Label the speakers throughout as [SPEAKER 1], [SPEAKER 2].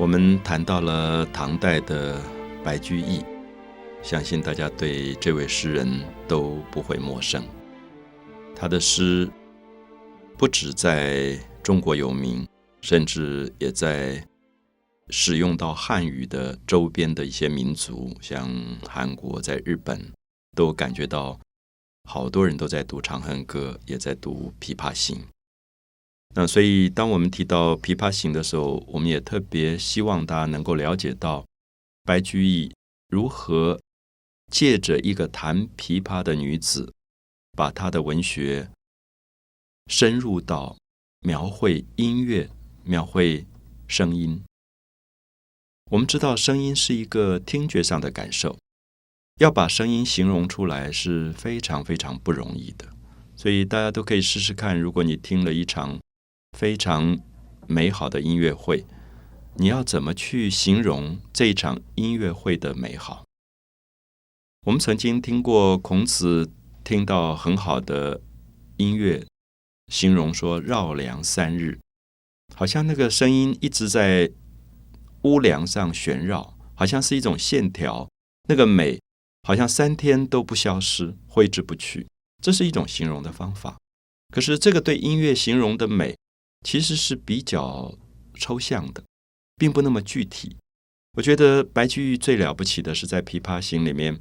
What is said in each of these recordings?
[SPEAKER 1] 我们谈到了唐代的白居易，相信大家对这位诗人都不会陌生。他的诗不止在中国有名，甚至也在使用到汉语的周边的一些民族，像韩国、在日本，都感觉到好多人都在读《长恨歌》，也在读《琵琶行》。那所以，当我们提到《琵琶行》的时候，我们也特别希望大家能够了解到白居易如何借着一个弹琵琶的女子，把她的文学深入到描绘音乐、描绘声音。我们知道，声音是一个听觉上的感受，要把声音形容出来是非常非常不容易的。所以，大家都可以试试看，如果你听了一场。非常美好的音乐会，你要怎么去形容这一场音乐会的美好？我们曾经听过孔子听到很好的音乐，形容说“绕梁三日”，好像那个声音一直在屋梁上旋绕，好像是一种线条，那个美好像三天都不消失，挥之不去。这是一种形容的方法。可是这个对音乐形容的美。其实是比较抽象的，并不那么具体。我觉得白居易最了不起的是在《琵琶行》里面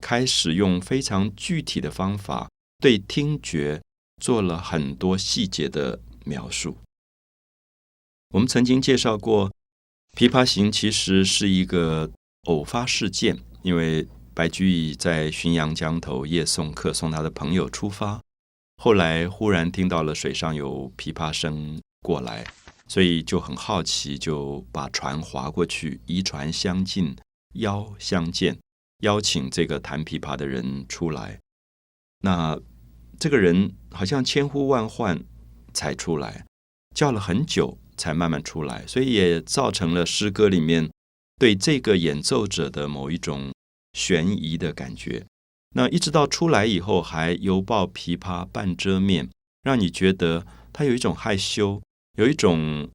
[SPEAKER 1] 开始用非常具体的方法对听觉做了很多细节的描述。我们曾经介绍过，《琵琶行》其实是一个偶发事件，因为白居易在浔阳江头夜送客，送他的朋友出发。后来忽然听到了水上有琵琶声过来，所以就很好奇，就把船划过去，移船相近，邀相见，邀请这个弹琵琶的人出来。那这个人好像千呼万唤才出来，叫了很久才慢慢出来，所以也造成了诗歌里面对这个演奏者的某一种悬疑的感觉。那一直到出来以后，还犹抱琵琶半遮面，让你觉得他有一种害羞，有一种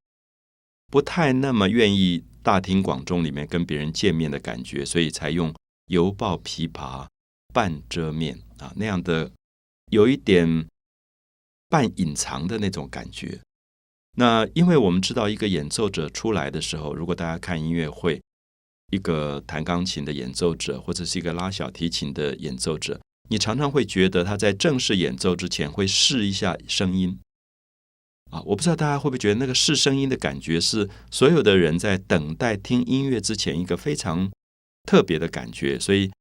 [SPEAKER 1] 不太那么愿意大庭广众里面跟别人见面的感觉，所以才用犹抱琵琶半遮面啊那样的有一点半隐藏的那种感觉。那因为我们知道，一个演奏者出来的时候，如果大家看音乐会。一个弹钢琴的演奏者，或者是一个拉小提琴的演奏者，你常常会觉得他在正式演奏之前会试一下声音。啊，我不知道大家会不会觉得那个试声音的感觉是所有的人在等待听音乐之前一个非常特别的感觉。所以，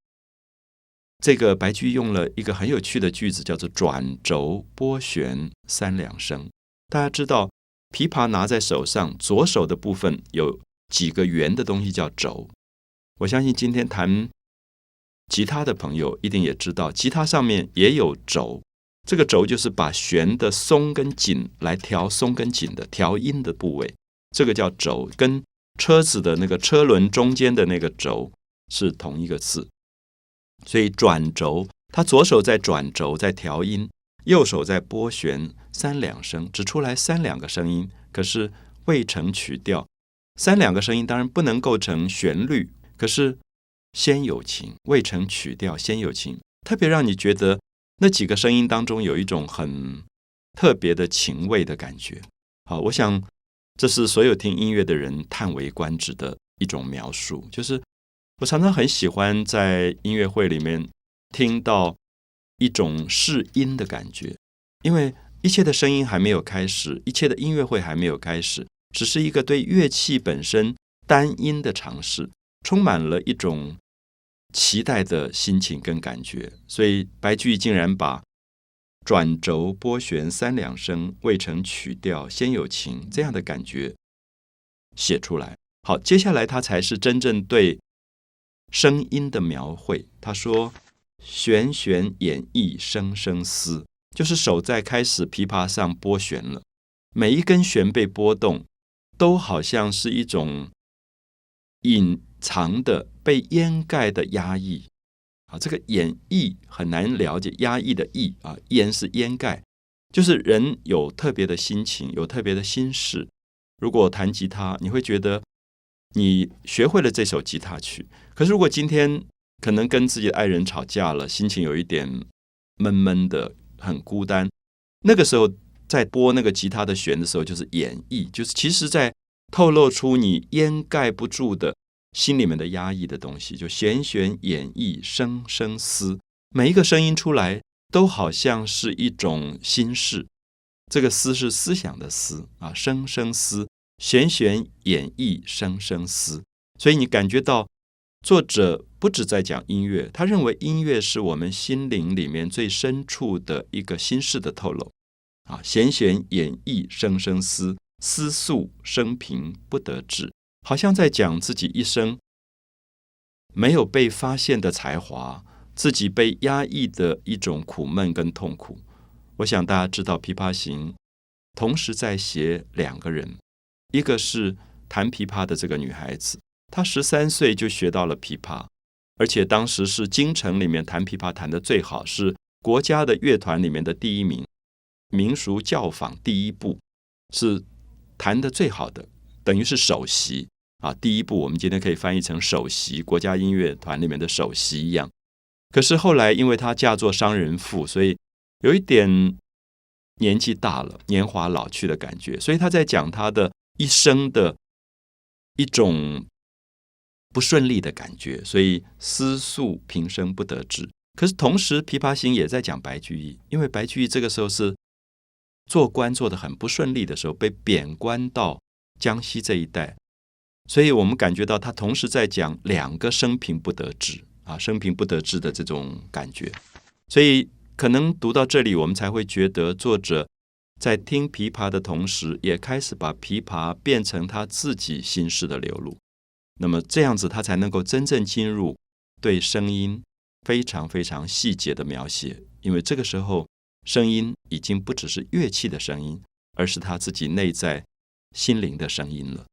[SPEAKER 1] 这个白居用了一个很有趣的句子，叫做“转轴拨弦三两声”。大家知道，琵琶拿在手上，左手的部分有几个圆的东西叫轴。我相信今天弹吉他的朋友一定也知道，吉他上面也有轴，这个轴就是把弦的松跟紧来调松跟紧的调音的部位，这个叫轴，跟车子的那个车轮中间的那个轴是同一个字。所以转轴，他左手在转轴在调音，右手在拨弦三两声，只出来三两个声音，可是未成曲调，三两个声音当然不能构成旋律。可是，先有情未成曲调，先有情，特别让你觉得那几个声音当中有一种很特别的情味的感觉。好，我想这是所有听音乐的人叹为观止的一种描述。就是我常常很喜欢在音乐会里面听到一种试音的感觉，因为一切的声音还没有开始，一切的音乐会还没有开始，只是一个对乐器本身单音的尝试。充满了一种期待的心情跟感觉，所以白居易竟然把“转轴拨弦三两声，未成曲调先有情”这样的感觉写出来。好，接下来他才是真正对声音的描绘。他说：“弦弦掩抑声声思”，就是手在开始琵琶上拨弦了，每一根弦被拨动，都好像是一种隐。藏的被掩盖的压抑啊，这个演绎很难了解。压抑的抑啊，掩是掩盖，就是人有特别的心情，有特别的心事。如果弹吉他，你会觉得你学会了这首吉他曲。可是如果今天可能跟自己的爱人吵架了，心情有一点闷闷的，很孤单，那个时候在拨那个吉他的弦的时候，就是演绎，就是其实在透露出你掩盖不住的心里面的压抑的东西，就弦弦演绎，声声思，每一个声音出来都好像是一种心事。这个思是思想的思啊，声声思，弦弦演绎，声声思。所以你感觉到作者不止在讲音乐，他认为音乐是我们心灵里面最深处的一个心事的透露啊。弦弦演绎，声声思，思诉生平不得志，好像在讲自己一生没有被发现的才华，自己被压抑的一种苦闷跟痛苦。我想大家知道，《琵琶行》同时在写两个人，一个是弹琵琶的这个女孩子，她十三岁就学到了琵琶，而且当时是京城里面弹琵琶弹的最好，是国家的乐团里面的第一名，民俗教坊第一部是弹的最好的，等于是首席啊，第一部我们今天可以翻译成首席，国家音乐团里面的首席一样。可是后来，因为她嫁作商人妇，所以有一点年纪大了，年华老去的感觉，所以他在讲他的一生的一种不顺利的感觉，所以思诉平生不得志。可是同时，《琵琶行》也在讲白居易，因为白居易这个时候是做官做的很不顺利的时候，被贬官到江西这一带，所以我们感觉到他同时在讲两个生平不得志啊，生平不得志的这种感觉，所以。可能读到这里，我们才会觉得作者在听琵琶的同时，也开始把琵琶变成他自己心事的流露。那么这样子，他才能够真正进入对声音非常非常细节的描写。因为这个时候，声音已经不只是乐器的声音，而是他自己内在心灵的声音了。